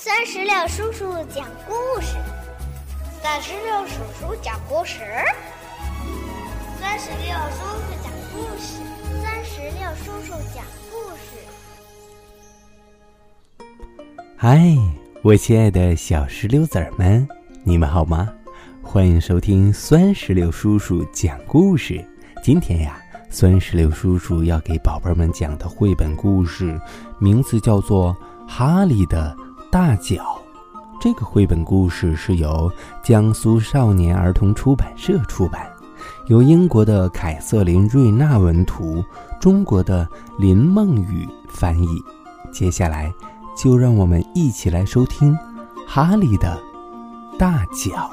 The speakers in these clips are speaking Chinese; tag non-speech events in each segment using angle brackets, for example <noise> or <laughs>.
三十六叔叔讲故事，三十六叔叔讲故事，三十六叔叔讲故事，三十六叔叔讲故事。嗨，我亲爱的小石榴籽儿们，你们好吗？欢迎收听酸石榴叔叔讲故事。今天呀，酸石榴叔叔要给宝贝们讲的绘本故事，名字叫做《哈利的大脚》。这个绘本故事是由江苏少年儿童出版社出版，由英国的凯瑟琳·瑞纳文图，中国的林梦雨翻译。接下来，就让我们一起来收听《哈利的大脚》。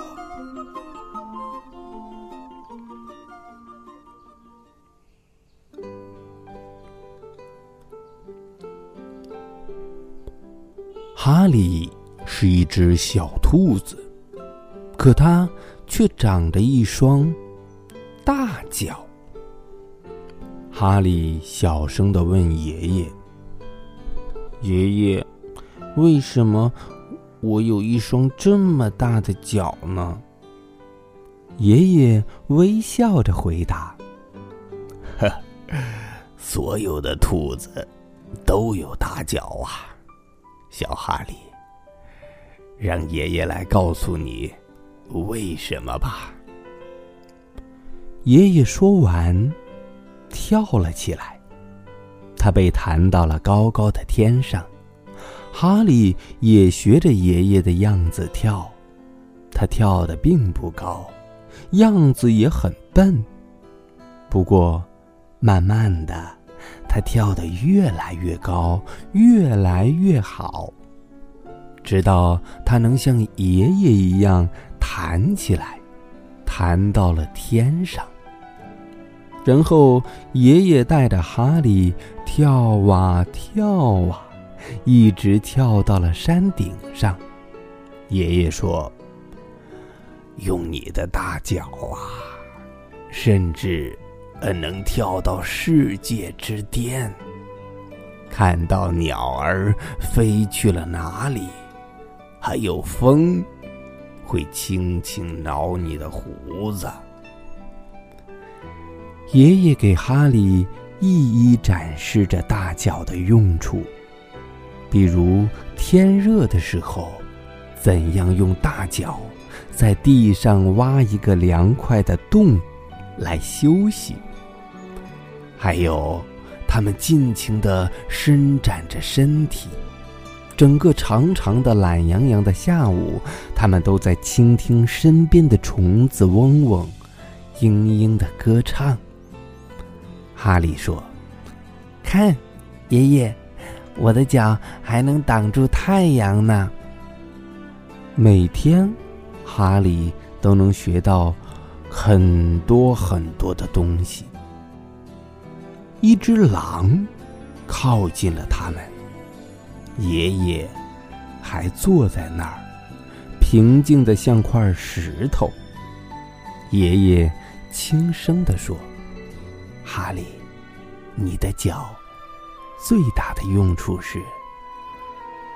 哈利是一只小兔子，可它却长着一双大脚。哈利小声的问爷爷：“爷爷，为什么我有一双这么大的脚呢？”爷爷微笑着回答：“呵，<laughs> 所有的兔子都有大脚啊。”小哈利，让爷爷来告诉你为什么吧。爷爷说完，跳了起来，他被弹到了高高的天上。哈利也学着爷爷的样子跳，他跳的并不高，样子也很笨。不过，慢慢的。他跳得越来越高，越来越好，直到他能像爷爷一样弹起来，弹到了天上。然后爷爷带着哈利跳啊跳啊，一直跳到了山顶上。爷爷说：“用你的大脚啊，甚至……”呃，能跳到世界之巅，看到鸟儿飞去了哪里，还有风会轻轻挠你的胡子。爷爷给哈利一一展示着大脚的用处，比如天热的时候，怎样用大脚在地上挖一个凉快的洞。来休息。还有，他们尽情的伸展着身体，整个长长的、懒洋洋的下午，他们都在倾听身边的虫子嗡嗡、嘤嘤的歌唱。哈利说：“看，爷爷，我的脚还能挡住太阳呢。”每天，哈利都能学到。很多很多的东西。一只狼靠近了他们，爷爷还坐在那儿，平静的像块石头。爷爷轻声地说：“哈利，你的脚最大的用处是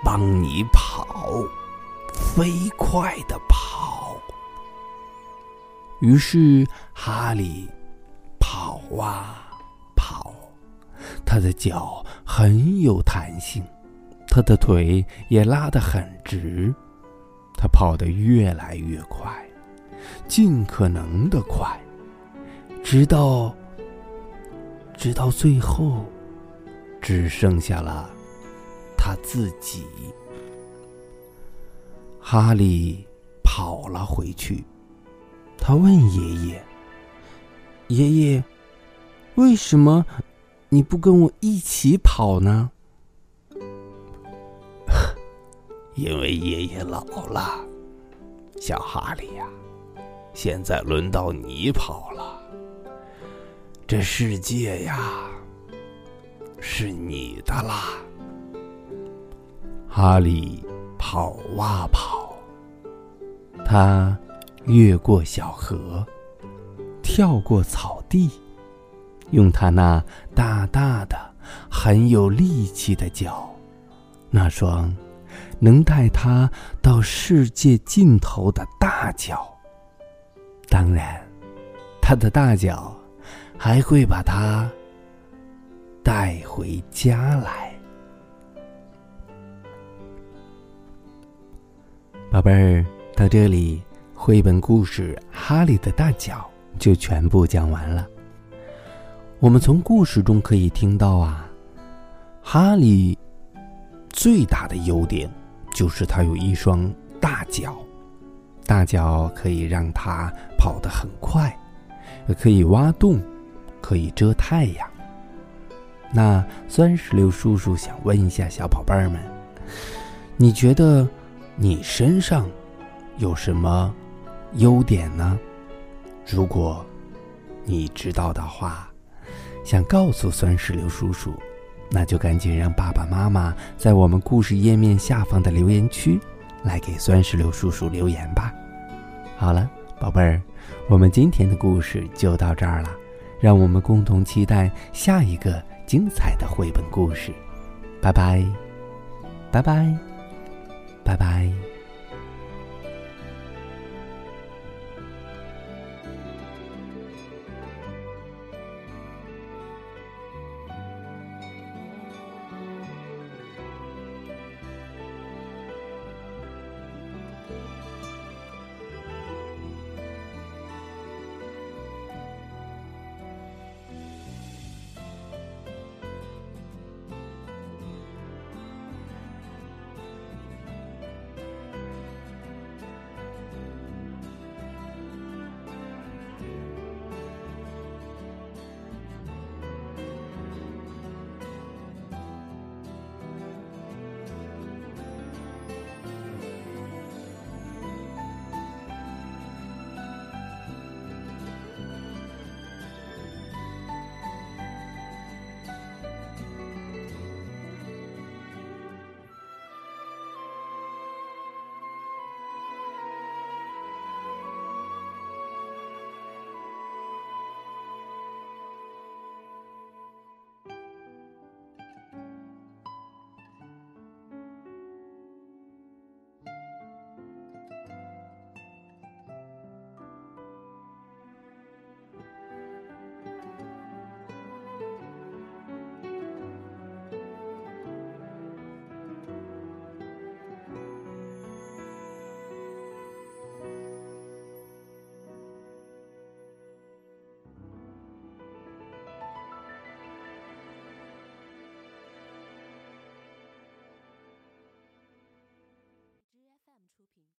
帮你跑，飞快的跑。”于是，哈利跑啊跑，他的脚很有弹性，他的腿也拉得很直，他跑得越来越快，尽可能的快，直到直到最后，只剩下了他自己。哈利跑了回去。他问爷爷：“爷爷，为什么你不跟我一起跑呢？” <laughs> 因为爷爷老了，小哈利呀，现在轮到你跑了。这世界呀，是你的啦。哈利跑啊跑，他。越过小河，跳过草地，用他那大大的、很有力气的脚，那双能带他到世界尽头的大脚。当然，他的大脚还会把他带回家来。宝贝儿，到这里，绘本故事《哈利的大脚》就全部讲完了。我们从故事中可以听到啊，哈利最大的优点就是他有一双大脚，大脚可以让他跑得很快，可以挖洞，可以遮太阳。那酸石榴叔叔想问一下小宝贝儿们，你觉得？你身上有什么优点呢？如果你知道的话，想告诉酸石榴叔叔，那就赶紧让爸爸妈妈在我们故事页面下方的留言区来给酸石榴叔叔留言吧。好了，宝贝儿，我们今天的故事就到这儿了，让我们共同期待下一个精彩的绘本故事。拜拜，拜拜。拜拜。